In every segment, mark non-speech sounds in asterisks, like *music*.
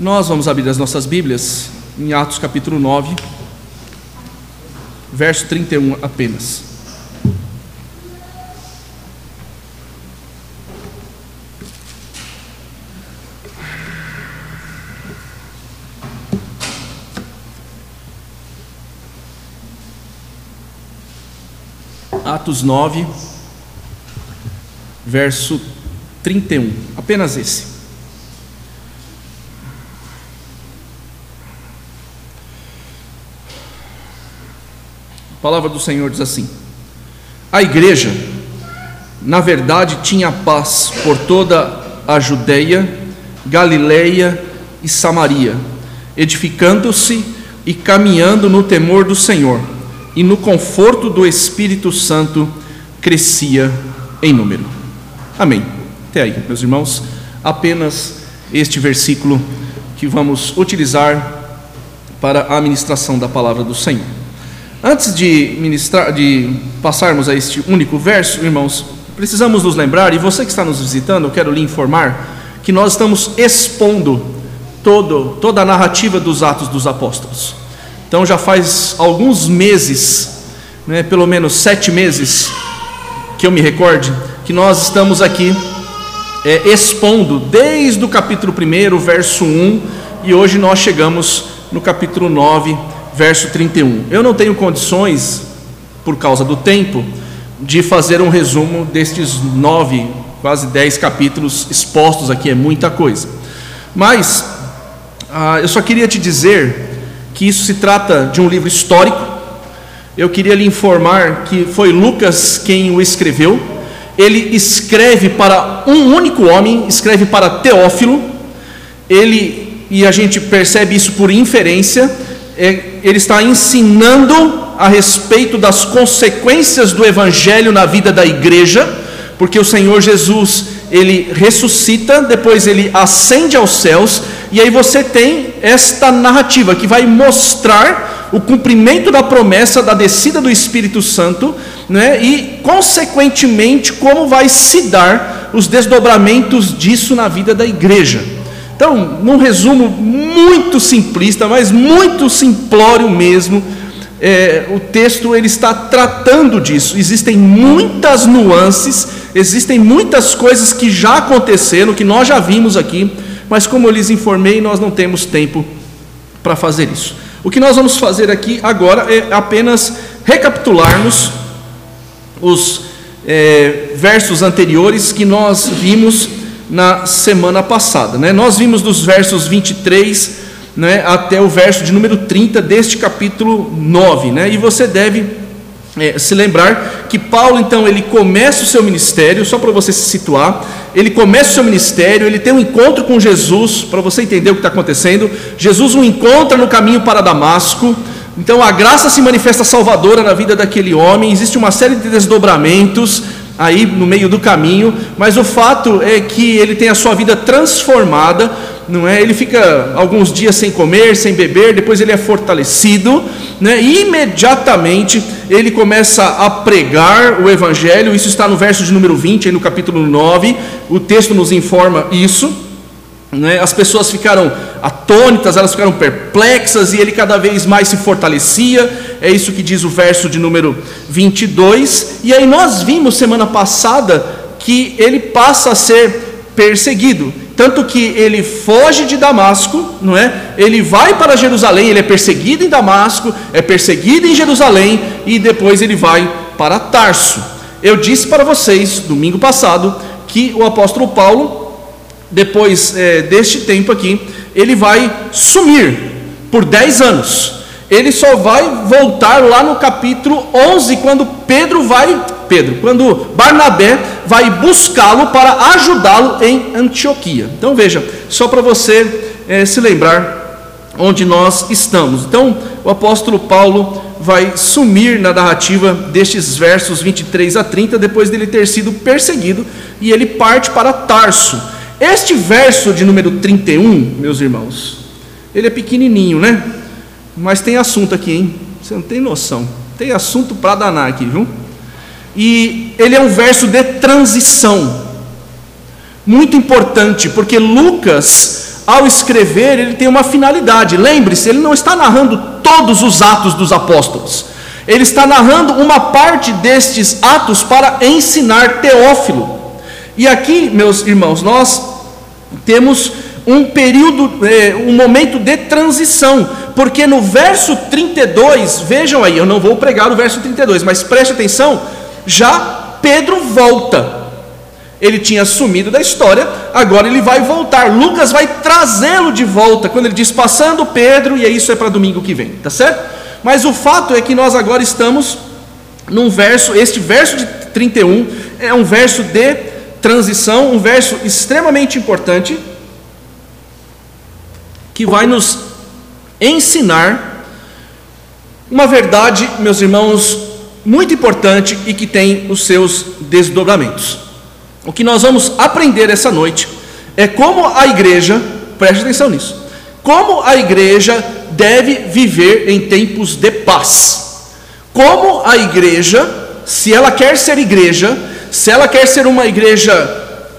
Nós vamos abrir as nossas Bíblias em Atos capítulo 9, verso 31 apenas. Atos 9, verso 31, apenas esse. A palavra do Senhor diz assim: A igreja, na verdade, tinha paz por toda a Judéia, Galileia e Samaria, edificando-se e caminhando no temor do Senhor, e no conforto do Espírito Santo crescia em número. Amém. Até aí, meus irmãos, apenas este versículo que vamos utilizar para a ministração da palavra do Senhor. Antes de, ministrar, de passarmos a este único verso, irmãos, precisamos nos lembrar, e você que está nos visitando, eu quero lhe informar, que nós estamos expondo todo, toda a narrativa dos Atos dos Apóstolos. Então já faz alguns meses, né, pelo menos sete meses, que eu me recorde, que nós estamos aqui é, expondo desde o capítulo 1, verso 1, e hoje nós chegamos no capítulo 9, verso 31. Eu não tenho condições, por causa do tempo, de fazer um resumo destes nove, quase dez capítulos expostos aqui, é muita coisa. Mas ah, eu só queria te dizer que isso se trata de um livro histórico. Eu queria lhe informar que foi Lucas quem o escreveu. Ele escreve para um único homem, escreve para Teófilo. Ele e a gente percebe isso por inferência ele está ensinando a respeito das consequências do evangelho na vida da igreja, porque o Senhor Jesus, ele ressuscita, depois ele ascende aos céus, e aí você tem esta narrativa que vai mostrar o cumprimento da promessa da descida do Espírito Santo, né? E consequentemente como vai se dar os desdobramentos disso na vida da igreja. Então, num resumo muito simplista, mas muito simplório mesmo, é, o texto ele está tratando disso. Existem muitas nuances, existem muitas coisas que já aconteceram, que nós já vimos aqui, mas como eu lhes informei, nós não temos tempo para fazer isso. O que nós vamos fazer aqui agora é apenas recapitularmos os é, versos anteriores que nós vimos na semana passada. Né? Nós vimos dos versos 23 né, até o verso de número 30 deste capítulo 9. Né? E você deve é, se lembrar que Paulo, então, ele começa o seu ministério, só para você se situar, ele começa o seu ministério, ele tem um encontro com Jesus, para você entender o que está acontecendo. Jesus o encontra no caminho para Damasco. Então a graça se manifesta salvadora na vida daquele homem, existe uma série de desdobramentos, aí no meio do caminho, mas o fato é que ele tem a sua vida transformada, não é? Ele fica alguns dias sem comer, sem beber, depois ele é fortalecido, né? E imediatamente ele começa a pregar o evangelho, isso está no verso de número 20, aí no capítulo 9, o texto nos informa isso. Né? As pessoas ficaram atônitas, elas ficaram perplexas e ele cada vez mais se fortalecia. É isso que diz o verso de número 22. E aí nós vimos semana passada que ele passa a ser perseguido, tanto que ele foge de Damasco, não é? Ele vai para Jerusalém, ele é perseguido em Damasco, é perseguido em Jerusalém e depois ele vai para Tarso. Eu disse para vocês domingo passado que o apóstolo Paulo depois é, deste tempo aqui, ele vai sumir por 10 anos. Ele só vai voltar lá no capítulo 11, quando Pedro vai, Pedro, quando Barnabé vai buscá-lo para ajudá-lo em Antioquia. Então veja, só para você é, se lembrar onde nós estamos. Então, o apóstolo Paulo vai sumir na narrativa destes versos 23 a 30, depois dele ter sido perseguido, e ele parte para Tarso. Este verso de número 31, meus irmãos, ele é pequenininho, né? Mas tem assunto aqui, hein? Você não tem noção. Tem assunto para danar aqui, viu? E ele é um verso de transição. Muito importante, porque Lucas ao escrever, ele tem uma finalidade. Lembre-se, ele não está narrando todos os atos dos apóstolos. Ele está narrando uma parte destes atos para ensinar Teófilo. E aqui, meus irmãos, nós temos um período, é, um momento de transição, porque no verso 32, vejam aí, eu não vou pregar o verso 32, mas preste atenção, já Pedro volta. Ele tinha sumido da história, agora ele vai voltar. Lucas vai trazê-lo de volta, quando ele diz passando Pedro, e isso é para domingo que vem, tá certo? Mas o fato é que nós agora estamos num verso, este verso de 31 é um verso de transição, um verso extremamente importante, que vai nos ensinar uma verdade, meus irmãos, muito importante e que tem os seus desdobramentos. O que nós vamos aprender essa noite é como a igreja, preste atenção nisso, como a igreja deve viver em tempos de paz. Como a igreja, se ela quer ser igreja, se ela quer ser uma igreja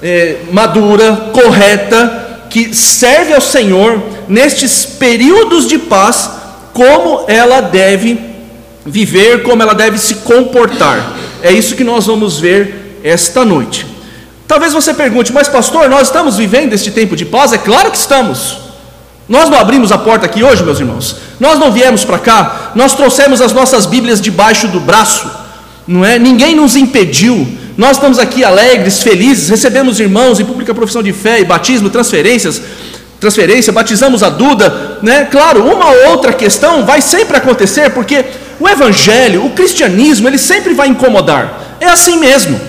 é, madura, correta, que serve ao Senhor nestes períodos de paz, como ela deve viver, como ela deve se comportar. É isso que nós vamos ver esta noite. Talvez você pergunte, mas pastor, nós estamos vivendo este tempo de paz? É claro que estamos. Nós não abrimos a porta aqui hoje, meus irmãos. Nós não viemos para cá, nós trouxemos as nossas Bíblias debaixo do braço, não é? Ninguém nos impediu. Nós estamos aqui alegres, felizes, recebemos irmãos em pública profissão de fé e batismo, transferências, transferência, batizamos a Duda, né? Claro, uma ou outra questão vai sempre acontecer, porque o evangelho, o cristianismo, ele sempre vai incomodar. É assim mesmo.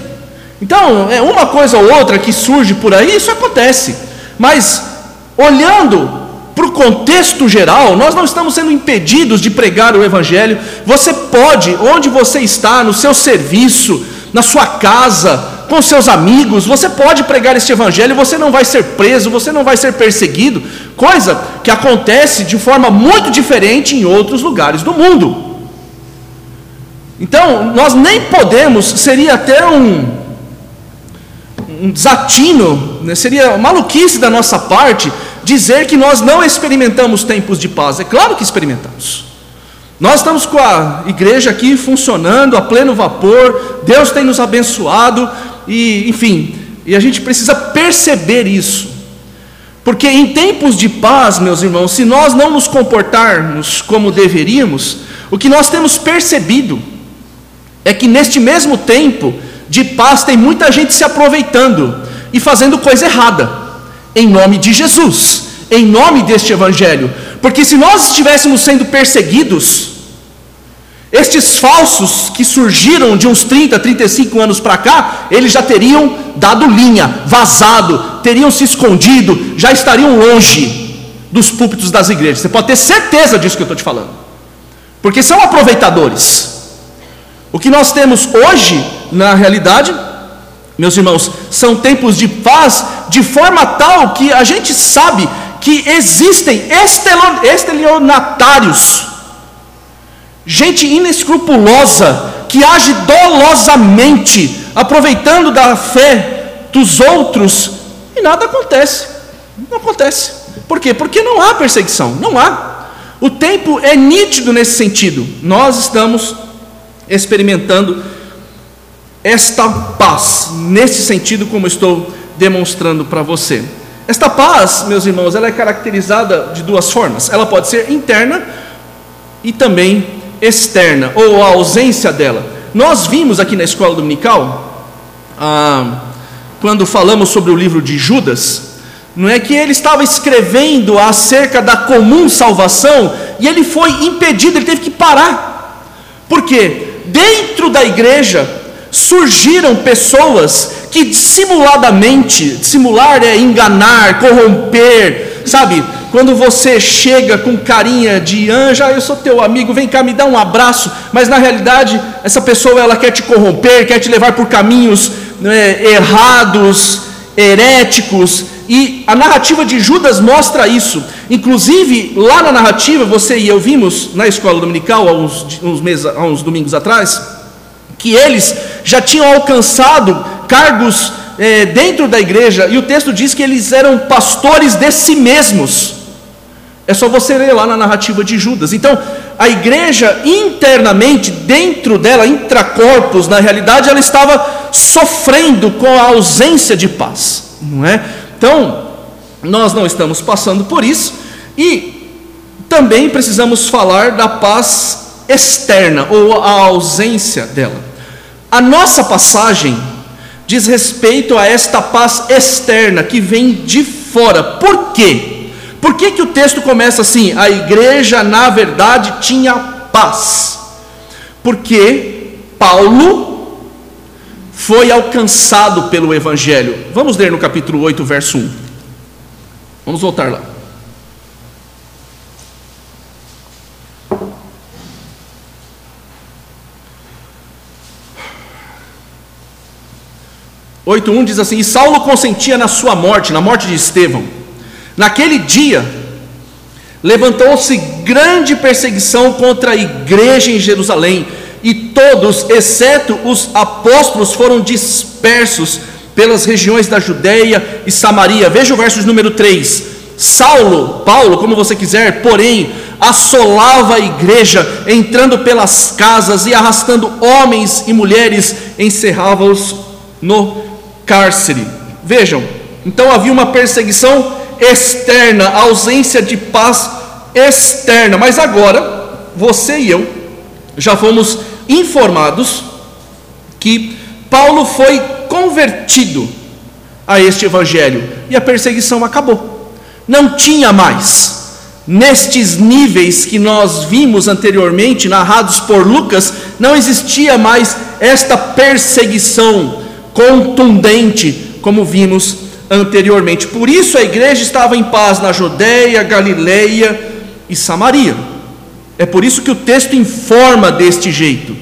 Então, é uma coisa ou outra que surge por aí, isso acontece. Mas olhando para o contexto geral, nós não estamos sendo impedidos de pregar o Evangelho. Você pode, onde você está, no seu serviço, na sua casa, com seus amigos, você pode pregar este Evangelho, você não vai ser preso, você não vai ser perseguido, coisa que acontece de forma muito diferente em outros lugares do mundo. Então, nós nem podemos, seria até um, um desatino, né? seria maluquice da nossa parte dizer que nós não experimentamos tempos de paz. É claro que experimentamos. Nós estamos com a igreja aqui funcionando a pleno vapor, Deus tem nos abençoado, e enfim, e a gente precisa perceber isso. Porque em tempos de paz, meus irmãos, se nós não nos comportarmos como deveríamos, o que nós temos percebido é que neste mesmo tempo de paz tem muita gente se aproveitando e fazendo coisa errada em nome de Jesus, em nome deste Evangelho, porque se nós estivéssemos sendo perseguidos, estes falsos que surgiram de uns 30, 35 anos para cá, eles já teriam dado linha, vazado, teriam se escondido, já estariam longe dos púlpitos das igrejas. Você pode ter certeza disso que eu estou te falando, porque são aproveitadores. O que nós temos hoje, na realidade, meus irmãos, são tempos de paz de forma tal que a gente sabe que existem estelionatários, gente inescrupulosa que age dolosamente, aproveitando da fé dos outros, e nada acontece. Não acontece. Por quê? Porque não há perseguição, não há. O tempo é nítido nesse sentido. Nós estamos experimentando esta paz, nesse sentido, como estou demonstrando para você. Esta paz, meus irmãos, ela é caracterizada de duas formas. Ela pode ser interna e também externa, ou a ausência dela. Nós vimos aqui na escola dominical, ah, quando falamos sobre o livro de Judas, não é que ele estava escrevendo acerca da comum salvação e ele foi impedido, ele teve que parar. Por quê? Dentro da igreja surgiram pessoas que dissimuladamente, dissimular é enganar, corromper, sabe? Quando você chega com carinha de anjo, ah, eu sou teu amigo, vem cá me dá um abraço, mas na realidade essa pessoa ela quer te corromper, quer te levar por caminhos né, errados, heréticos, e a narrativa de Judas mostra isso. Inclusive, lá na narrativa, você e eu vimos na escola dominical, há uns, uns, meses, há uns domingos atrás, que eles já tinham alcançado cargos é, dentro da igreja, e o texto diz que eles eram pastores de si mesmos. É só você ler lá na narrativa de Judas. Então, a igreja internamente, dentro dela, intracorpos, na realidade, ela estava sofrendo com a ausência de paz, não é? Então, nós não estamos passando por isso e também precisamos falar da paz externa ou a ausência dela. A nossa passagem diz respeito a esta paz externa que vem de fora. Por quê? Por que, que o texto começa assim? A igreja, na verdade, tinha paz. Porque Paulo foi alcançado pelo Evangelho. Vamos ler no capítulo 8, verso 1. Vamos voltar lá. Oito um diz assim: E Saulo consentia na sua morte, na morte de Estevão. Naquele dia, levantou-se grande perseguição contra a igreja em Jerusalém, e todos, exceto os apóstolos, foram dispersos pelas regiões da Judéia e Samaria. Veja o verso número 3. Saulo, Paulo, como você quiser, porém, assolava a igreja, entrando pelas casas e arrastando homens e mulheres, encerrava-os no cárcere. Vejam, então havia uma perseguição externa, ausência de paz externa. Mas agora, você e eu já fomos informados que Paulo foi convertido a este evangelho e a perseguição acabou. Não tinha mais nestes níveis que nós vimos anteriormente narrados por Lucas, não existia mais esta perseguição contundente como vimos anteriormente. Por isso a igreja estava em paz na Judéia, Galileia e Samaria. É por isso que o texto informa deste jeito.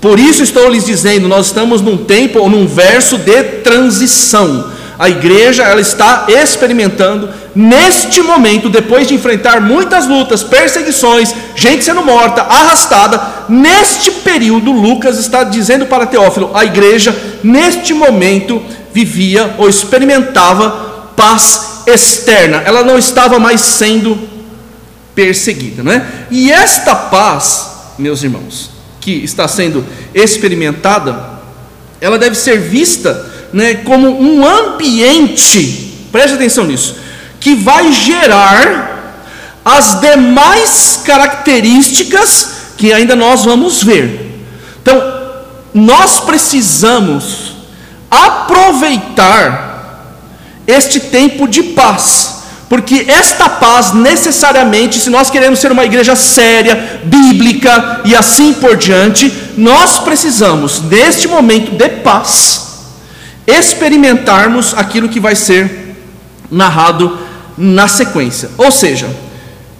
Por isso estou lhes dizendo, nós estamos num tempo ou num verso de transição. A igreja ela está experimentando neste momento, depois de enfrentar muitas lutas, perseguições, gente sendo morta, arrastada, neste período Lucas está dizendo para Teófilo, a igreja neste momento vivia ou experimentava paz externa, ela não estava mais sendo perseguida, não é? E esta paz, meus irmãos, que está sendo experimentada, ela deve ser vista né, como um ambiente, preste atenção nisso, que vai gerar as demais características que ainda nós vamos ver. Então, nós precisamos aproveitar este tempo de paz, porque esta paz necessariamente, se nós queremos ser uma igreja séria, bíblica e assim por diante, nós precisamos, neste momento de paz, experimentarmos aquilo que vai ser narrado na sequência. Ou seja,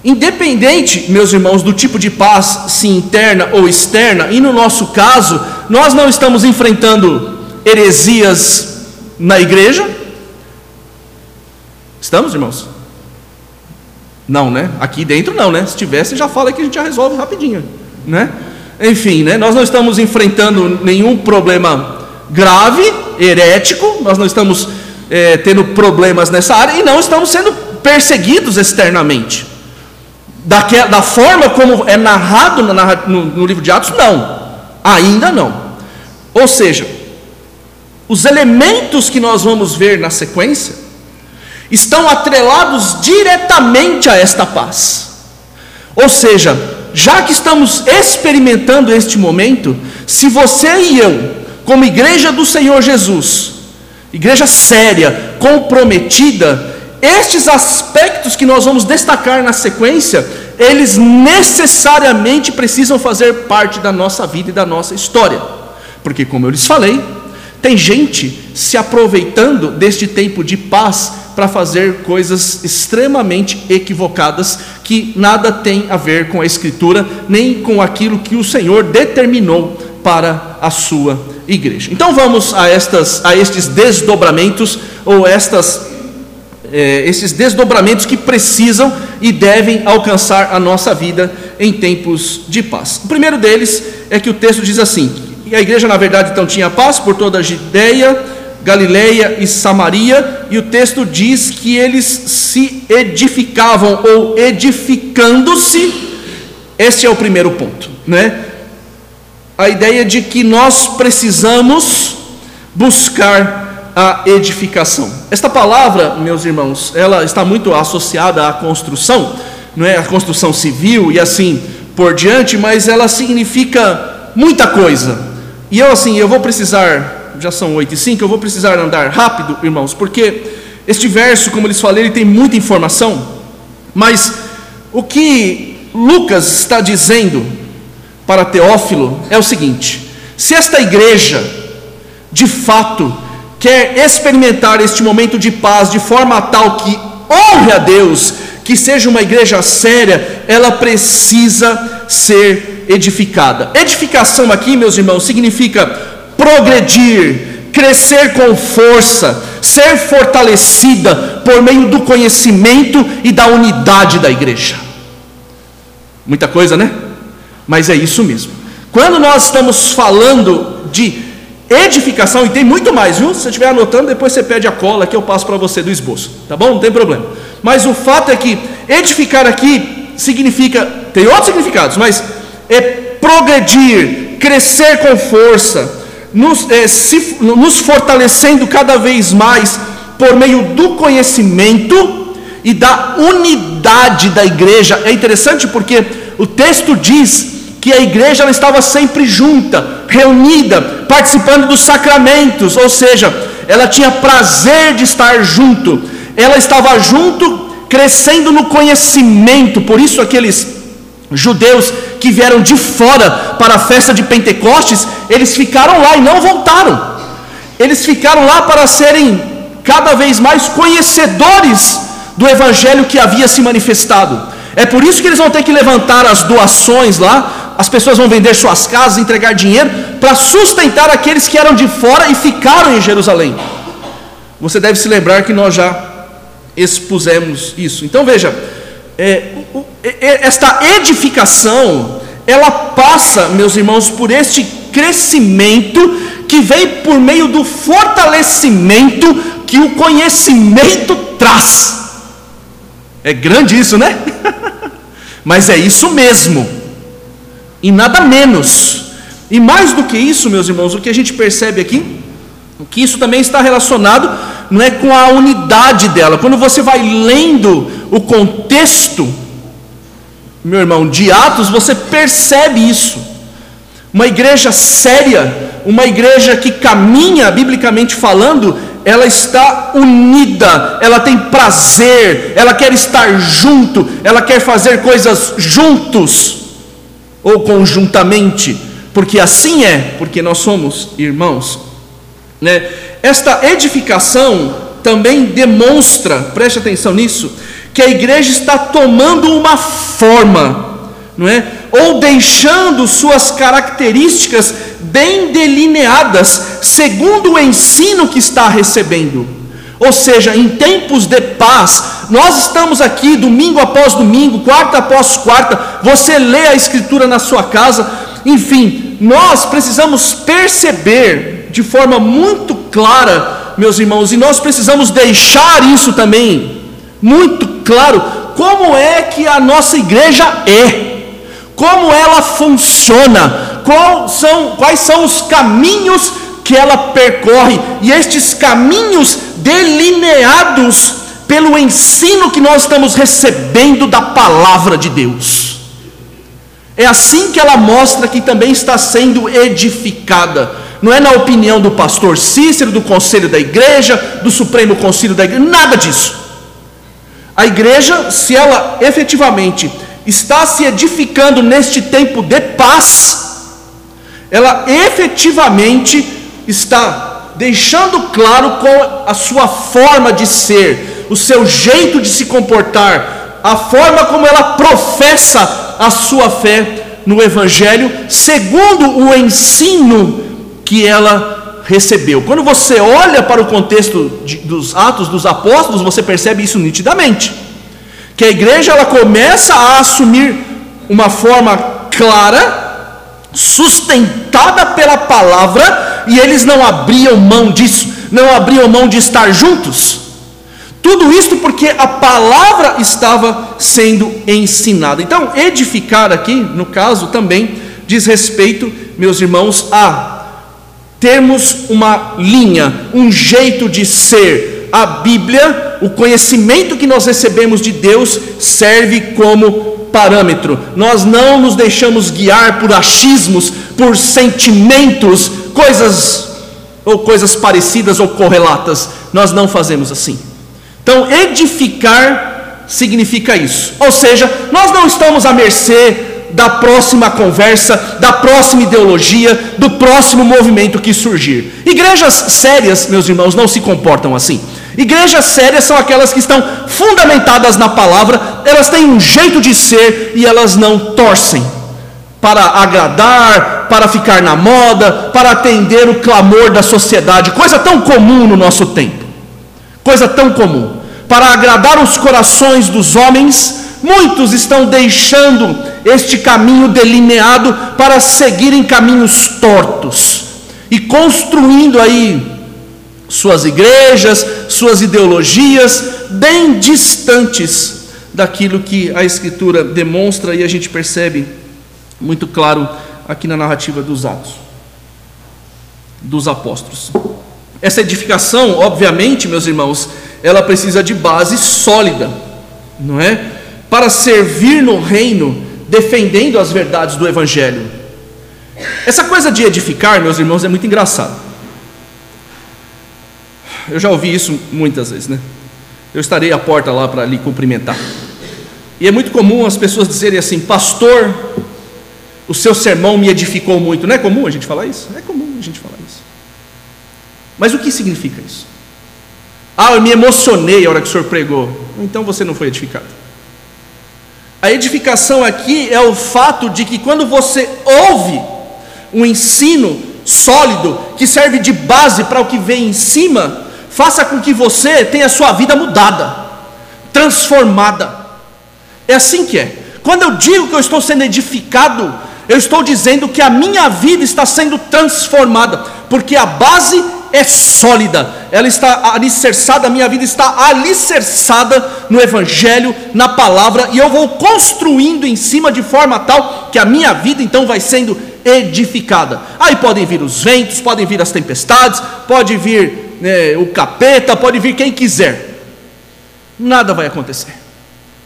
independente, meus irmãos, do tipo de paz, se interna ou externa, e no nosso caso, nós não estamos enfrentando heresias na igreja? Estamos, irmãos? Não, né? Aqui dentro não, né? Se tivesse, já fala que a gente já resolve rapidinho, né? Enfim, né? Nós não estamos enfrentando nenhum problema grave, herético, nós não estamos é, tendo problemas nessa área e não estamos sendo perseguidos externamente. Da forma como é narrado no, no, no livro de Atos, não, ainda não. Ou seja, os elementos que nós vamos ver na sequência estão atrelados diretamente a esta paz. Ou seja, já que estamos experimentando este momento, se você e eu, como igreja do Senhor Jesus, igreja séria, comprometida, estes aspectos que nós vamos destacar na sequência, eles necessariamente precisam fazer parte da nossa vida e da nossa história. Porque, como eu lhes falei, tem gente se aproveitando deste tempo de paz para fazer coisas extremamente equivocadas que nada tem a ver com a Escritura, nem com aquilo que o Senhor determinou para a sua igreja. Então vamos a, estas, a estes desdobramentos ou estas é, esses desdobramentos que precisam e devem alcançar a nossa vida em tempos de paz. O primeiro deles é que o texto diz assim: e a igreja, na verdade, então tinha paz por toda a Judéia, Galileia e Samaria, e o texto diz que eles se edificavam ou edificando-se. Este é o primeiro ponto, né? A ideia de que nós precisamos buscar a edificação. Esta palavra, meus irmãos, ela está muito associada à construção, não é a construção civil e assim por diante, mas ela significa muita coisa. E eu assim, eu vou precisar, já são 8 e 5, eu vou precisar andar rápido, irmãos, porque este verso, como eles falei, ele tem muita informação, mas o que Lucas está dizendo para Teófilo é o seguinte: se esta igreja, de fato, quer experimentar este momento de paz de forma tal que honre a Deus, que seja uma igreja séria, ela precisa ser edificada. Edificação aqui, meus irmãos, significa progredir, crescer com força, ser fortalecida por meio do conhecimento e da unidade da igreja. Muita coisa, né? Mas é isso mesmo. Quando nós estamos falando de edificação, e tem muito mais, viu? Se você estiver anotando, depois você pede a cola que eu passo para você do esboço, tá bom? Não tem problema. Mas o fato é que edificar aqui significa, tem outros significados, mas é progredir, crescer com força, nos, é, se, nos fortalecendo cada vez mais por meio do conhecimento e da unidade da igreja. É interessante porque o texto diz que a igreja ela estava sempre junta, reunida, participando dos sacramentos, ou seja, ela tinha prazer de estar junto ela estava junto, crescendo no conhecimento, por isso aqueles judeus que vieram de fora para a festa de Pentecostes, eles ficaram lá e não voltaram. Eles ficaram lá para serem cada vez mais conhecedores do evangelho que havia se manifestado. É por isso que eles vão ter que levantar as doações lá, as pessoas vão vender suas casas, entregar dinheiro para sustentar aqueles que eram de fora e ficaram em Jerusalém. Você deve se lembrar que nós já expusemos isso. Então veja, é, esta edificação, ela passa, meus irmãos, por este crescimento que vem por meio do fortalecimento que o conhecimento traz. É grande isso, né? *laughs* Mas é isso mesmo, e nada menos. E mais do que isso, meus irmãos, o que a gente percebe aqui, que isso também está relacionado não é com a unidade dela. Quando você vai lendo o contexto, meu irmão, de Atos, você percebe isso. Uma igreja séria, uma igreja que caminha, biblicamente falando, ela está unida, ela tem prazer, ela quer estar junto, ela quer fazer coisas juntos ou conjuntamente, porque assim é, porque nós somos irmãos, né? Esta edificação também demonstra, preste atenção nisso, que a igreja está tomando uma forma, não é? Ou deixando suas características bem delineadas, segundo o ensino que está recebendo. Ou seja, em tempos de paz, nós estamos aqui domingo após domingo, quarta após quarta, você lê a Escritura na sua casa, enfim, nós precisamos perceber de forma muito clara, meus irmãos, e nós precisamos deixar isso também muito claro, como é que a nossa igreja é, como ela funciona, quais são, quais são os caminhos que ela percorre, e estes caminhos delineados pelo ensino que nós estamos recebendo da palavra de Deus. É assim que ela mostra que também está sendo edificada não é na opinião do pastor Cícero, do conselho da igreja, do Supremo Conselho da igreja, nada disso. A igreja, se ela efetivamente está se edificando neste tempo de paz, ela efetivamente está deixando claro qual a sua forma de ser, o seu jeito de se comportar, a forma como ela professa a sua fé no Evangelho, segundo o ensino que ela recebeu. Quando você olha para o contexto de, dos Atos dos Apóstolos, você percebe isso nitidamente. Que a igreja ela começa a assumir uma forma clara sustentada pela palavra, e eles não abriam mão disso, não abriam mão de estar juntos. Tudo isso porque a palavra estava sendo ensinada. Então, edificar aqui, no caso, também diz respeito, meus irmãos, a termos uma linha, um jeito de ser. A Bíblia, o conhecimento que nós recebemos de Deus, serve como parâmetro. Nós não nos deixamos guiar por achismos, por sentimentos, coisas ou coisas parecidas ou correlatas. Nós não fazemos assim. Então, edificar significa isso. Ou seja, nós não estamos à mercê da próxima conversa, da próxima ideologia, do próximo movimento que surgir. Igrejas sérias, meus irmãos, não se comportam assim. Igrejas sérias são aquelas que estão fundamentadas na palavra, elas têm um jeito de ser e elas não torcem para agradar, para ficar na moda, para atender o clamor da sociedade, coisa tão comum no nosso tempo. Coisa tão comum. Para agradar os corações dos homens, muitos estão deixando este caminho delineado para seguirem caminhos tortos e construindo aí suas igrejas, suas ideologias, bem distantes daquilo que a Escritura demonstra e a gente percebe muito claro aqui na narrativa dos Atos, dos apóstolos. Essa edificação, obviamente, meus irmãos, ela precisa de base sólida, não é? Para servir no reino, defendendo as verdades do Evangelho. Essa coisa de edificar, meus irmãos, é muito engraçado. Eu já ouvi isso muitas vezes, né? Eu estarei à porta lá para lhe cumprimentar. E é muito comum as pessoas dizerem assim: Pastor, o seu sermão me edificou muito. Não é comum a gente falar isso? É comum a gente falar isso. Mas o que significa isso? Ah, eu me emocionei a hora que o senhor pregou. Então você não foi edificado. A edificação aqui é o fato de que quando você ouve um ensino sólido, que serve de base para o que vem em cima, faça com que você tenha sua vida mudada, transformada. É assim que é. Quando eu digo que eu estou sendo edificado, eu estou dizendo que a minha vida está sendo transformada, porque a base é sólida, ela está alicerçada, a minha vida está alicerçada no Evangelho, na palavra, e eu vou construindo em cima de forma tal que a minha vida então vai sendo edificada. Aí podem vir os ventos, podem vir as tempestades, pode vir né, o capeta, pode vir quem quiser, nada vai acontecer.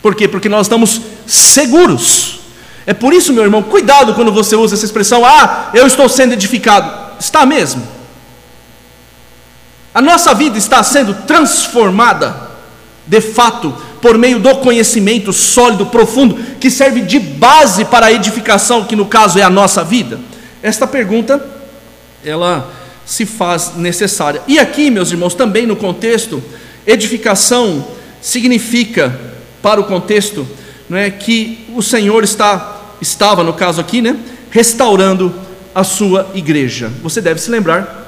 Por quê? Porque nós estamos seguros. É por isso, meu irmão, cuidado quando você usa essa expressão, ah, eu estou sendo edificado. Está mesmo. A nossa vida está sendo transformada, de fato, por meio do conhecimento sólido, profundo, que serve de base para a edificação, que no caso é a nossa vida. Esta pergunta, ela se faz necessária. E aqui, meus irmãos, também no contexto, edificação significa, para o contexto, não é, que o Senhor está, estava, no caso aqui, né, restaurando a sua igreja. Você deve se lembrar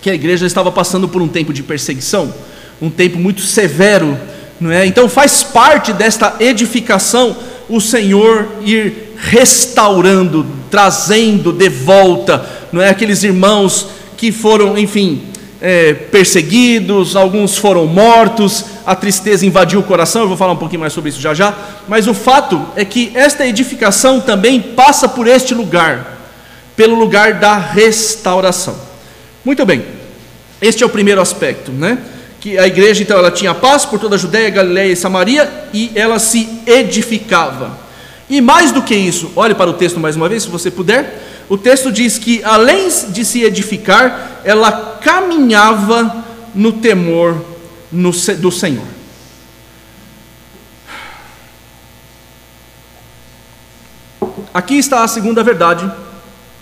que a igreja estava passando por um tempo de perseguição, um tempo muito severo, não é? Então faz parte desta edificação o Senhor ir restaurando, trazendo de volta, não é aqueles irmãos que foram, enfim, é, perseguidos, alguns foram mortos, a tristeza invadiu o coração, eu vou falar um pouquinho mais sobre isso já já, mas o fato é que esta edificação também passa por este lugar, pelo lugar da restauração. Muito bem, este é o primeiro aspecto, né? Que a igreja então ela tinha paz por toda a Judéia, Galiléia e Samaria e ela se edificava. E mais do que isso, olhe para o texto mais uma vez, se você puder o texto diz que, além de se edificar, ela caminhava no temor do Senhor. Aqui está a segunda verdade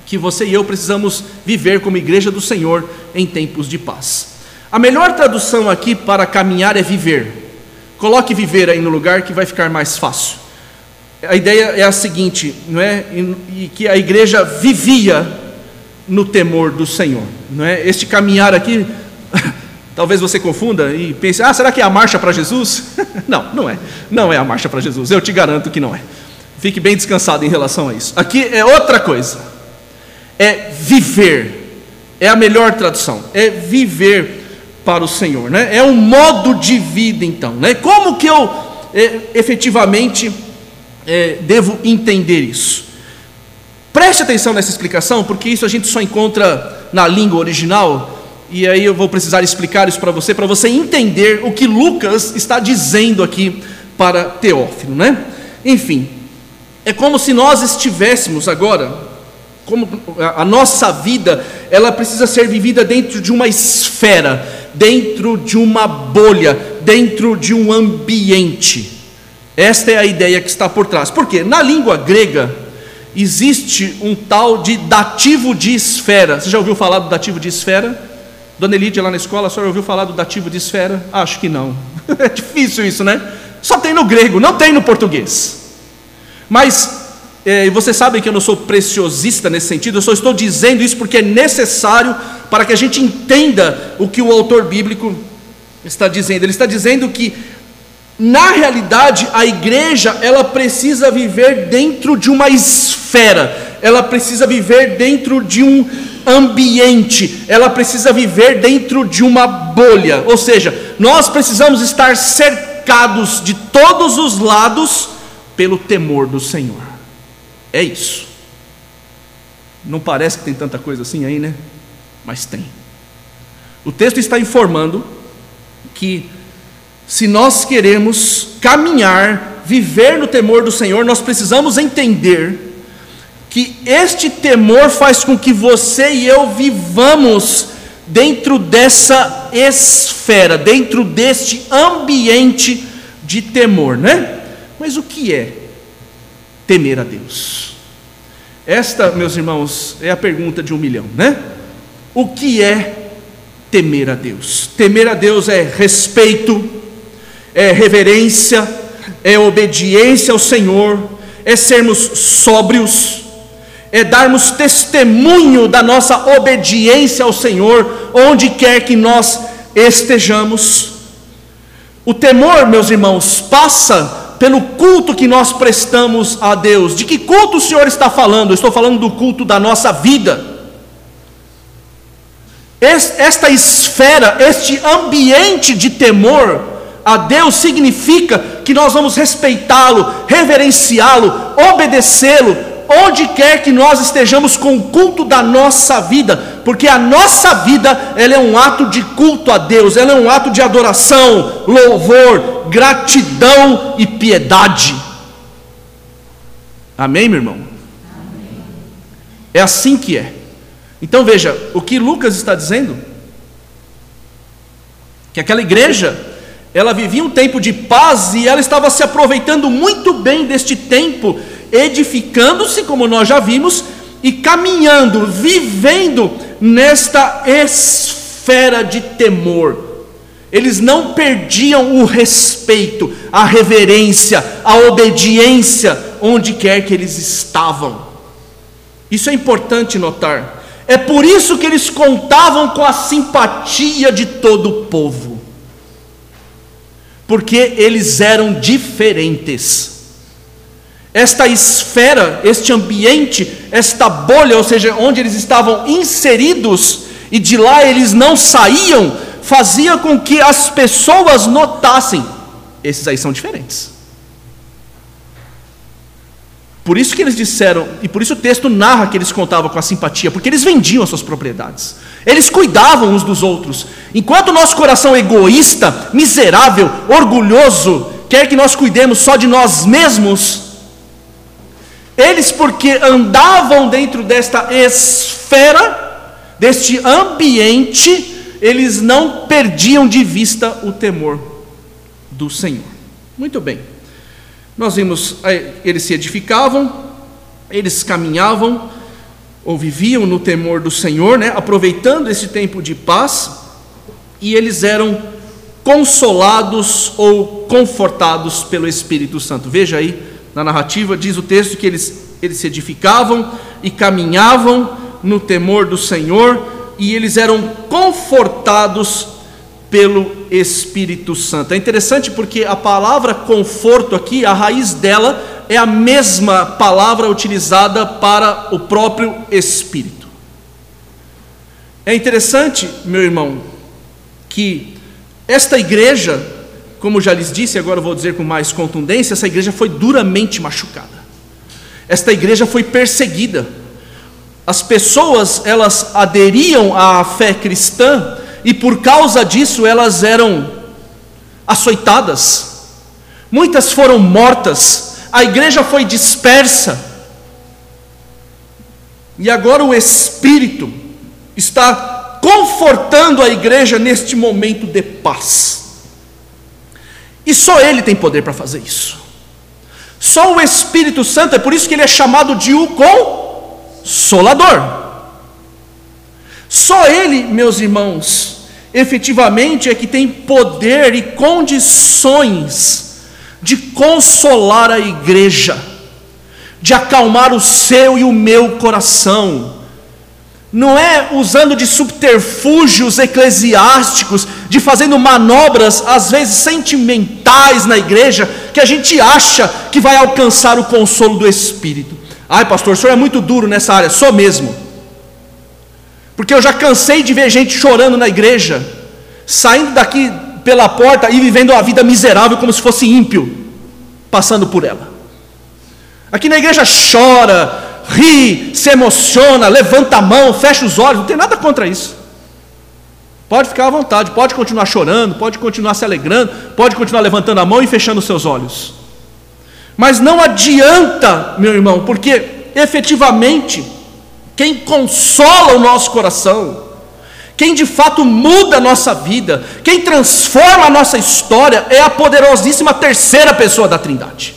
que você e eu precisamos viver como igreja do Senhor em tempos de paz. A melhor tradução aqui para caminhar é viver. Coloque viver aí no lugar que vai ficar mais fácil a ideia é a seguinte, não é? E, e, que a igreja vivia no temor do Senhor, não é? Este caminhar aqui, *laughs* talvez você confunda e pense: ah, será que é a marcha para Jesus? *laughs* não, não é. Não é a marcha para Jesus. Eu te garanto que não é. Fique bem descansado em relação a isso. Aqui é outra coisa. É viver. É a melhor tradução, é viver para o Senhor, né? É um modo de vida, então, né? Como que eu é, efetivamente é, devo entender isso? Preste atenção nessa explicação, porque isso a gente só encontra na língua original, e aí eu vou precisar explicar isso para você, para você entender o que Lucas está dizendo aqui para Teófilo, né? Enfim, é como se nós estivéssemos agora, como a nossa vida, ela precisa ser vivida dentro de uma esfera, dentro de uma bolha, dentro de um ambiente. Esta é a ideia que está por trás. Porque na língua grega existe um tal de dativo de esfera. Você já ouviu falar do dativo de esfera? Dona Elidia lá na escola, a senhora ouviu falar do dativo de esfera? Acho que não. *laughs* é difícil isso, né? Só tem no grego, não tem no português. Mas é, você sabe que eu não sou preciosista nesse sentido, eu só estou dizendo isso porque é necessário para que a gente entenda o que o autor bíblico está dizendo. Ele está dizendo que na realidade a igreja ela precisa viver dentro de uma esfera, ela precisa viver dentro de um ambiente, ela precisa viver dentro de uma bolha. Ou seja, nós precisamos estar cercados de todos os lados pelo temor do Senhor. É isso. Não parece que tem tanta coisa assim aí, né? Mas tem. O texto está informando que se nós queremos caminhar, viver no temor do Senhor, nós precisamos entender que este temor faz com que você e eu vivamos dentro dessa esfera, dentro deste ambiente de temor, né? Mas o que é temer a Deus? Esta, meus irmãos, é a pergunta de um milhão, né? O que é temer a Deus? Temer a Deus é respeito, é reverência, é obediência ao Senhor, é sermos sóbrios, é darmos testemunho da nossa obediência ao Senhor, onde quer que nós estejamos. O temor, meus irmãos, passa pelo culto que nós prestamos a Deus. De que culto o Senhor está falando? Eu estou falando do culto da nossa vida. Esta esfera, este ambiente de temor a Deus significa que nós vamos respeitá-lo, reverenciá-lo, obedecê-lo, onde quer que nós estejamos com o culto da nossa vida, porque a nossa vida ela é um ato de culto a Deus, ela é um ato de adoração, louvor, gratidão e piedade. Amém, meu irmão? Amém. É assim que é. Então veja, o que Lucas está dizendo, que aquela igreja, ela vivia um tempo de paz e ela estava se aproveitando muito bem deste tempo edificando-se, como nós já vimos, e caminhando, vivendo nesta esfera de temor. Eles não perdiam o respeito, a reverência, a obediência, onde quer que eles estavam. Isso é importante notar. É por isso que eles contavam com a simpatia de todo o povo, porque eles eram diferentes esta esfera, este ambiente, esta bolha, ou seja, onde eles estavam inseridos e de lá eles não saíam, fazia com que as pessoas notassem: esses aí são diferentes. Por isso que eles disseram, e por isso o texto narra que eles contavam com a simpatia, porque eles vendiam as suas propriedades, eles cuidavam uns dos outros. Enquanto o nosso coração egoísta, miserável, orgulhoso, quer que nós cuidemos só de nós mesmos, eles, porque andavam dentro desta esfera, deste ambiente, eles não perdiam de vista o temor do Senhor. Muito bem, nós vimos, eh, eles se edificavam, eles caminhavam, ou viviam no temor do Senhor, né, aproveitando esse tempo de paz, e eles eram consolados ou confortados pelo Espírito Santo. Veja aí na narrativa, diz o texto que eles, eles se edificavam e caminhavam no temor do Senhor e eles eram confortados pelo Espírito Santo. É interessante porque a palavra conforto aqui, a raiz dela é a mesma palavra utilizada para o próprio Espírito. É interessante, meu irmão, que esta igreja, como já lhes disse, agora vou dizer com mais contundência, essa igreja foi duramente machucada. Esta igreja foi perseguida. As pessoas, elas aderiam à fé cristã e por causa disso elas eram açoitadas. Muitas foram mortas. A igreja foi dispersa. E agora o Espírito está confortando a igreja neste momento de paz. E só Ele tem poder para fazer isso. Só o Espírito Santo, é por isso que ele é chamado de o Consolador. Só Ele, meus irmãos, efetivamente é que tem poder e condições de consolar a igreja, de acalmar o seu e o meu coração não é usando de subterfúgios eclesiásticos, de fazendo manobras, às vezes sentimentais na igreja, que a gente acha que vai alcançar o consolo do Espírito. Ai, pastor, o senhor é muito duro nessa área, sou mesmo. Porque eu já cansei de ver gente chorando na igreja, saindo daqui pela porta e vivendo a vida miserável como se fosse ímpio, passando por ela. Aqui na igreja chora, ri, se emociona, levanta a mão, fecha os olhos, não tem nada contra isso. Pode ficar à vontade, pode continuar chorando, pode continuar se alegrando, pode continuar levantando a mão e fechando seus olhos. Mas não adianta, meu irmão, porque efetivamente, quem consola o nosso coração, quem de fato muda a nossa vida, quem transforma a nossa história, é a poderosíssima terceira pessoa da Trindade.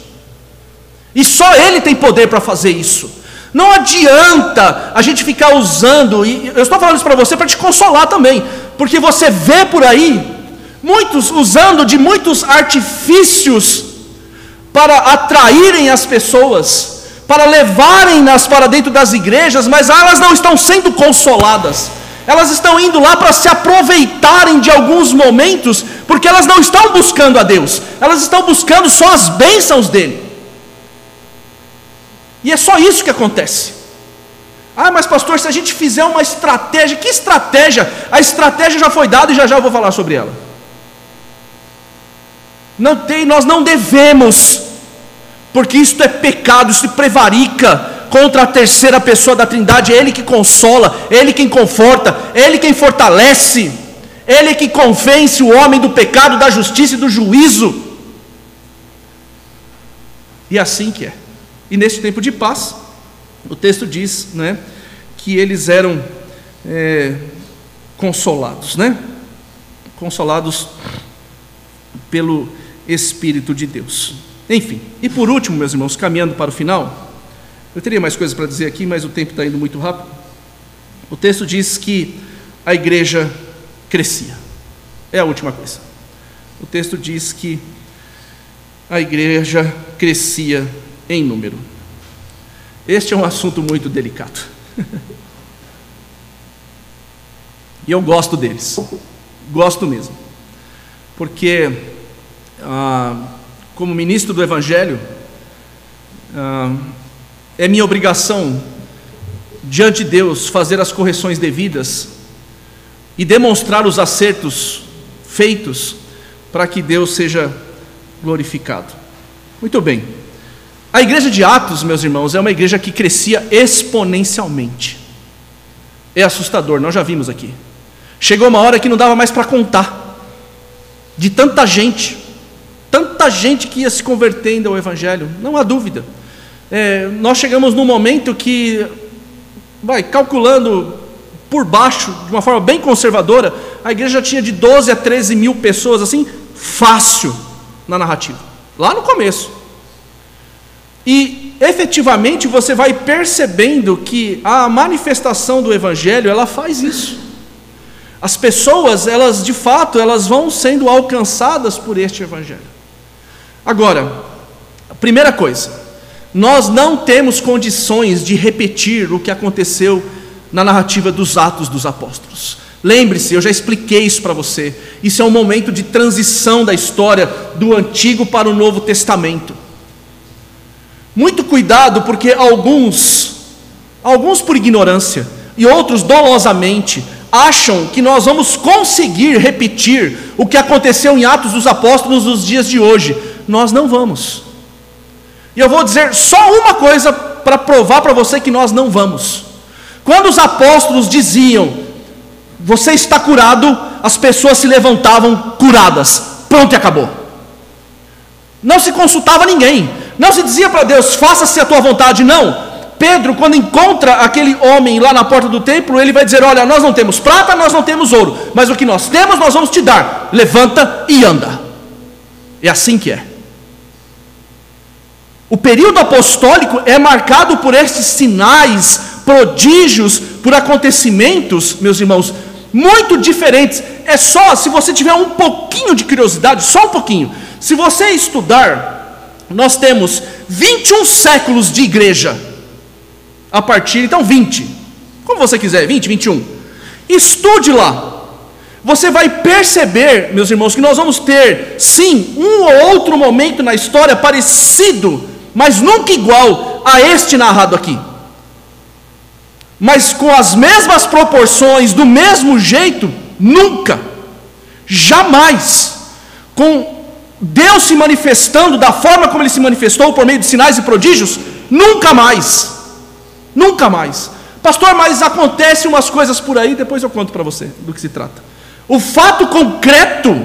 E só Ele tem poder para fazer isso. Não adianta a gente ficar usando, e eu estou falando isso para você para te consolar também, porque você vê por aí muitos usando de muitos artifícios para atraírem as pessoas, para levarem-nas para dentro das igrejas, mas elas não estão sendo consoladas. Elas estão indo lá para se aproveitarem de alguns momentos, porque elas não estão buscando a Deus, elas estão buscando só as bênçãos dele. E é só isso que acontece. Ah, mas pastor, se a gente fizer uma estratégia, que estratégia? A estratégia já foi dada e já já eu vou falar sobre ela. Não tem, nós não devemos, porque isto é pecado, isso prevarica contra a terceira pessoa da Trindade, é Ele que consola, é Ele quem conforta, é Ele quem fortalece, Ele que convence o homem do pecado, da justiça e do juízo. E assim que é. E nesse tempo de paz, o texto diz né, que eles eram é, consolados, né? Consolados pelo Espírito de Deus. Enfim, e por último, meus irmãos, caminhando para o final, eu teria mais coisas para dizer aqui, mas o tempo está indo muito rápido. O texto diz que a igreja crescia. É a última coisa. O texto diz que a igreja crescia em número. Este é um assunto muito delicado. *laughs* e eu gosto deles, gosto mesmo, porque, ah, como ministro do Evangelho, ah, é minha obrigação, diante de Deus, fazer as correções devidas e demonstrar os acertos feitos para que Deus seja glorificado. Muito bem. A igreja de Atos, meus irmãos, é uma igreja que crescia exponencialmente. É assustador, nós já vimos aqui. Chegou uma hora que não dava mais para contar, de tanta gente, tanta gente que ia se convertendo ao Evangelho, não há dúvida. É, nós chegamos num momento que, vai, calculando por baixo, de uma forma bem conservadora, a igreja tinha de 12 a 13 mil pessoas, assim, fácil na narrativa, lá no começo. E efetivamente você vai percebendo que a manifestação do evangelho, ela faz isso. As pessoas, elas de fato, elas vão sendo alcançadas por este evangelho. Agora, a primeira coisa, nós não temos condições de repetir o que aconteceu na narrativa dos Atos dos Apóstolos. Lembre-se, eu já expliquei isso para você. Isso é um momento de transição da história do Antigo para o Novo Testamento. Muito cuidado, porque alguns, alguns por ignorância e outros dolosamente, acham que nós vamos conseguir repetir o que aconteceu em Atos dos Apóstolos nos dias de hoje. Nós não vamos. E eu vou dizer só uma coisa para provar para você que nós não vamos. Quando os apóstolos diziam, você está curado, as pessoas se levantavam curadas. Pronto e acabou. Não se consultava ninguém. Não se dizia para Deus, faça-se a tua vontade. Não. Pedro, quando encontra aquele homem lá na porta do templo, ele vai dizer: Olha, nós não temos prata, nós não temos ouro, mas o que nós temos, nós vamos te dar. Levanta e anda. É assim que é. O período apostólico é marcado por esses sinais, prodígios, por acontecimentos, meus irmãos, muito diferentes. É só, se você tiver um pouquinho de curiosidade, só um pouquinho. Se você estudar, nós temos 21 séculos de igreja a partir, então 20, como você quiser, 20, 21. Estude lá. Você vai perceber, meus irmãos, que nós vamos ter, sim, um ou outro momento na história parecido, mas nunca igual a este narrado aqui. Mas com as mesmas proporções, do mesmo jeito, nunca, jamais, com Deus se manifestando da forma como ele se manifestou por meio de sinais e prodígios, nunca mais. Nunca mais. Pastor, mas acontece umas coisas por aí, depois eu conto para você do que se trata. O fato concreto,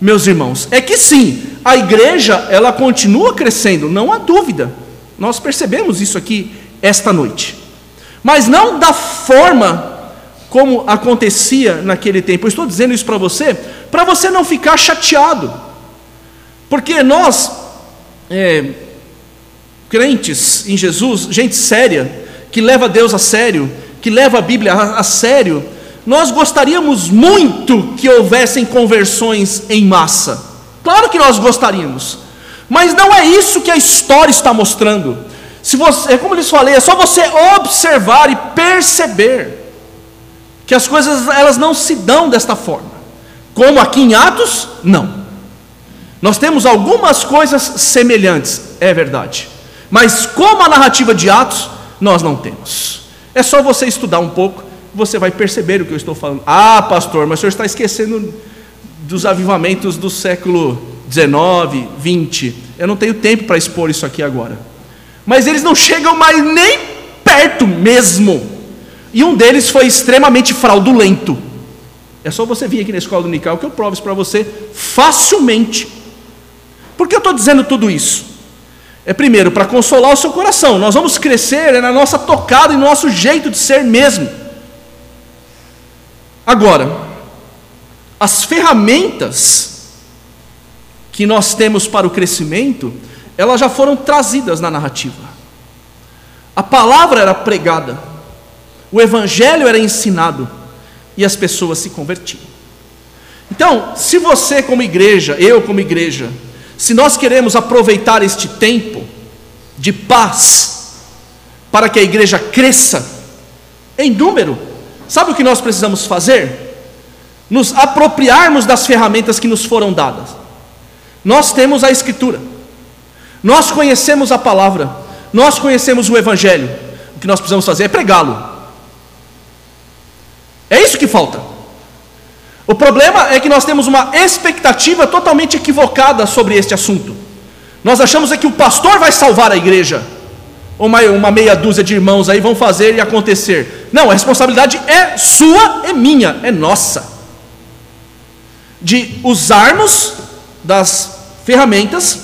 meus irmãos, é que sim, a igreja ela continua crescendo, não há dúvida. Nós percebemos isso aqui esta noite. Mas não da forma como acontecia naquele tempo. Eu estou dizendo isso para você, para você não ficar chateado. Porque nós, é, crentes em Jesus, gente séria, que leva Deus a sério, que leva a Bíblia a, a sério, nós gostaríamos muito que houvessem conversões em massa. Claro que nós gostaríamos, mas não é isso que a história está mostrando. Se você, é como eu lhes falei, é só você observar e perceber que as coisas elas não se dão desta forma. Como aqui em Atos, não. Nós temos algumas coisas semelhantes, é verdade. Mas como a narrativa de Atos, nós não temos. É só você estudar um pouco, você vai perceber o que eu estou falando. Ah, pastor, mas o senhor está esquecendo dos avivamentos do século 19, 20. Eu não tenho tempo para expor isso aqui agora. Mas eles não chegam mais nem perto mesmo. E um deles foi extremamente fraudulento. É só você vir aqui na escola do Nical que eu provo isso para você facilmente. Por que eu estou dizendo tudo isso? É primeiro para consolar o seu coração. Nós vamos crescer é na nossa tocada e no nosso jeito de ser mesmo. Agora, as ferramentas que nós temos para o crescimento, elas já foram trazidas na narrativa. A palavra era pregada, o evangelho era ensinado e as pessoas se convertiam. Então, se você como igreja, eu como igreja, se nós queremos aproveitar este tempo de paz para que a igreja cresça em número, sabe o que nós precisamos fazer? Nos apropriarmos das ferramentas que nos foram dadas. Nós temos a Escritura, nós conhecemos a palavra, nós conhecemos o Evangelho. O que nós precisamos fazer é pregá-lo. É isso que falta. O problema é que nós temos uma expectativa totalmente equivocada sobre este assunto. Nós achamos é que o pastor vai salvar a igreja, ou uma, uma meia dúzia de irmãos aí vão fazer e acontecer. Não, a responsabilidade é sua, é minha, é nossa. De usarmos das ferramentas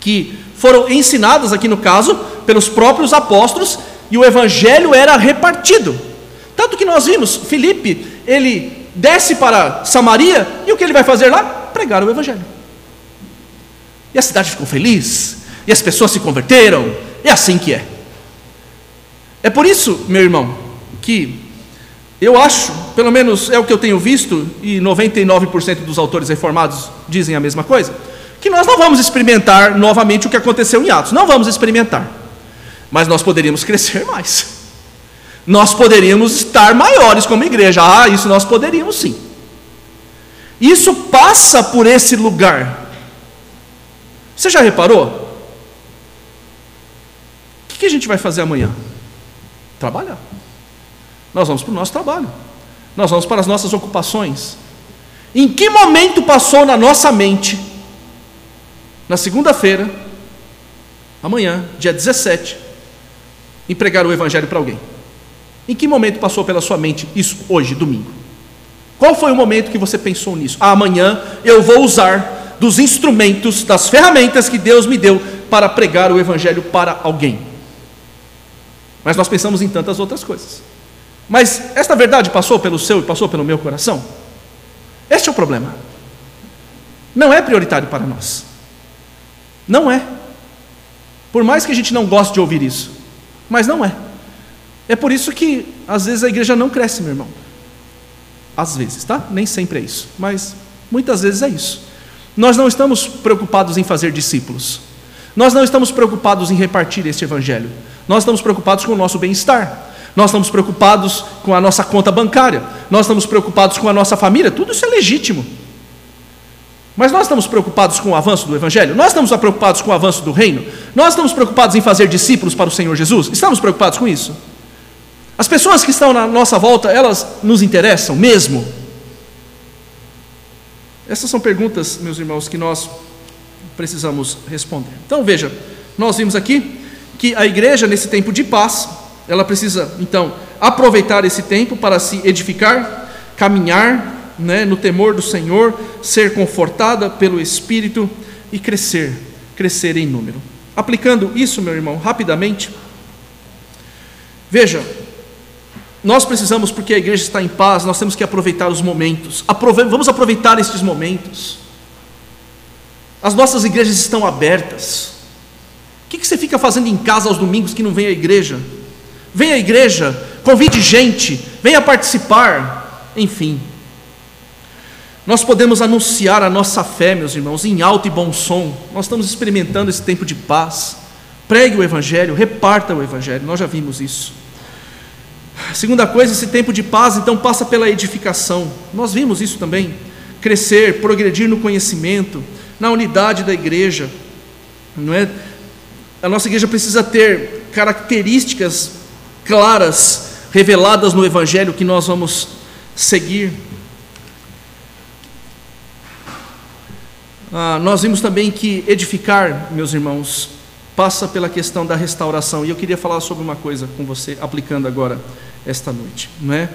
que foram ensinadas aqui no caso pelos próprios apóstolos e o evangelho era repartido. Tanto que nós vimos, Filipe, ele desce para Samaria e o que ele vai fazer lá? Pregar o Evangelho. E a cidade ficou feliz, e as pessoas se converteram, é assim que é. É por isso, meu irmão, que eu acho, pelo menos é o que eu tenho visto, e 99% dos autores reformados dizem a mesma coisa, que nós não vamos experimentar novamente o que aconteceu em Atos, não vamos experimentar, mas nós poderíamos *laughs* crescer mais nós poderíamos estar maiores como igreja. Ah, isso nós poderíamos sim. Isso passa por esse lugar. Você já reparou? O que a gente vai fazer amanhã? Trabalhar. Nós vamos para o nosso trabalho. nós vamos para as nossas ocupações. Em que momento passou na nossa mente, na segunda-feira, amanhã, dia 17, em pregar o Evangelho para alguém? Em que momento passou pela sua mente isso hoje, domingo? Qual foi o momento que você pensou nisso? Ah, amanhã eu vou usar dos instrumentos, das ferramentas que Deus me deu para pregar o Evangelho para alguém. Mas nós pensamos em tantas outras coisas. Mas esta verdade passou pelo seu e passou pelo meu coração? Este é o problema. Não é prioritário para nós. Não é. Por mais que a gente não goste de ouvir isso, mas não é. É por isso que às vezes a igreja não cresce, meu irmão. Às vezes, tá? Nem sempre é isso, mas muitas vezes é isso. Nós não estamos preocupados em fazer discípulos. Nós não estamos preocupados em repartir este evangelho. Nós estamos preocupados com o nosso bem-estar. Nós estamos preocupados com a nossa conta bancária. Nós estamos preocupados com a nossa família. Tudo isso é legítimo. Mas nós estamos preocupados com o avanço do Evangelho? Nós estamos preocupados com o avanço do reino? Nós estamos preocupados em fazer discípulos para o Senhor Jesus? Estamos preocupados com isso? As pessoas que estão na nossa volta, elas nos interessam mesmo? Essas são perguntas, meus irmãos, que nós precisamos responder. Então veja, nós vimos aqui que a igreja, nesse tempo de paz, ela precisa, então, aproveitar esse tempo para se edificar, caminhar né, no temor do Senhor, ser confortada pelo Espírito e crescer, crescer em número. Aplicando isso, meu irmão, rapidamente, veja, nós precisamos, porque a igreja está em paz, nós temos que aproveitar os momentos. Aprove vamos aproveitar estes momentos. As nossas igrejas estão abertas. O que, que você fica fazendo em casa aos domingos que não vem à igreja? Venha à igreja, convide gente, venha participar, enfim. Nós podemos anunciar a nossa fé, meus irmãos, em alto e bom som. Nós estamos experimentando esse tempo de paz. Pregue o Evangelho, reparta o Evangelho, nós já vimos isso. Segunda coisa, esse tempo de paz então passa pela edificação. Nós vimos isso também. Crescer, progredir no conhecimento, na unidade da igreja. Não é? A nossa igreja precisa ter características claras reveladas no evangelho que nós vamos seguir. Ah, nós vimos também que edificar, meus irmãos, passa pela questão da restauração. E eu queria falar sobre uma coisa com você, aplicando agora esta noite, não é?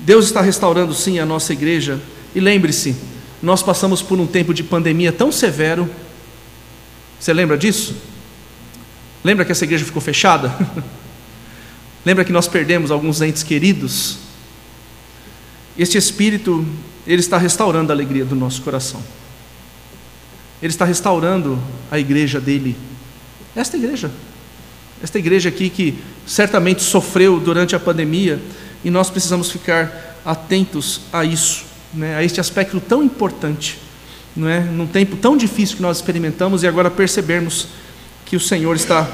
Deus está restaurando sim a nossa igreja. E lembre-se, nós passamos por um tempo de pandemia tão severo. Você lembra disso? Lembra que essa igreja ficou fechada? *laughs* lembra que nós perdemos alguns entes queridos? Este espírito, ele está restaurando a alegria do nosso coração. Ele está restaurando a igreja dele esta igreja. Esta igreja aqui que certamente sofreu durante a pandemia e nós precisamos ficar atentos a isso, né, a este aspecto tão importante, não é? num tempo tão difícil que nós experimentamos e agora percebermos que o Senhor está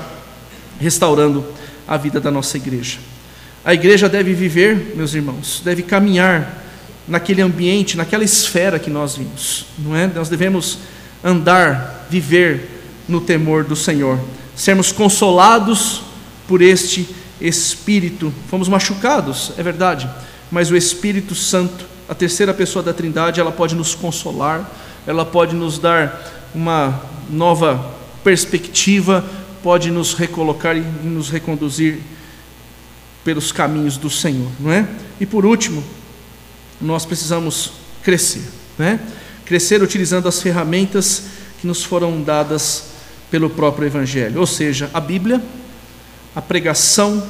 restaurando a vida da nossa igreja. A igreja deve viver, meus irmãos, deve caminhar naquele ambiente, naquela esfera que nós vimos, não é? Nós devemos andar, viver no temor do Senhor, sermos consolados por este Espírito. Fomos machucados, é verdade, mas o Espírito Santo, a terceira pessoa da Trindade, ela pode nos consolar, ela pode nos dar uma nova perspectiva, pode nos recolocar e nos reconduzir pelos caminhos do Senhor, não é? E por último, nós precisamos crescer, né? Crescer utilizando as ferramentas que nos foram dadas pelo próprio Evangelho, ou seja, a Bíblia, a pregação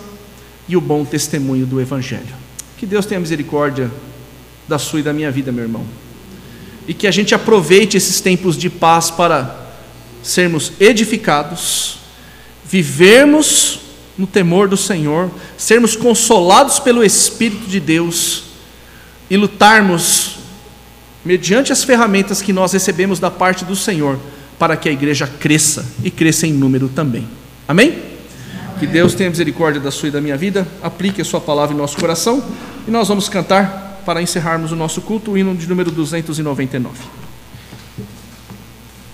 e o bom testemunho do Evangelho. Que Deus tenha misericórdia da sua e da minha vida, meu irmão, e que a gente aproveite esses tempos de paz para sermos edificados, vivermos no temor do Senhor, sermos consolados pelo Espírito de Deus e lutarmos mediante as ferramentas que nós recebemos da parte do Senhor para que a igreja cresça e cresça em número também. Amém? Amém? Que Deus tenha misericórdia da sua e da minha vida, aplique a sua palavra em nosso coração e nós vamos cantar para encerrarmos o nosso culto o hino de número 299.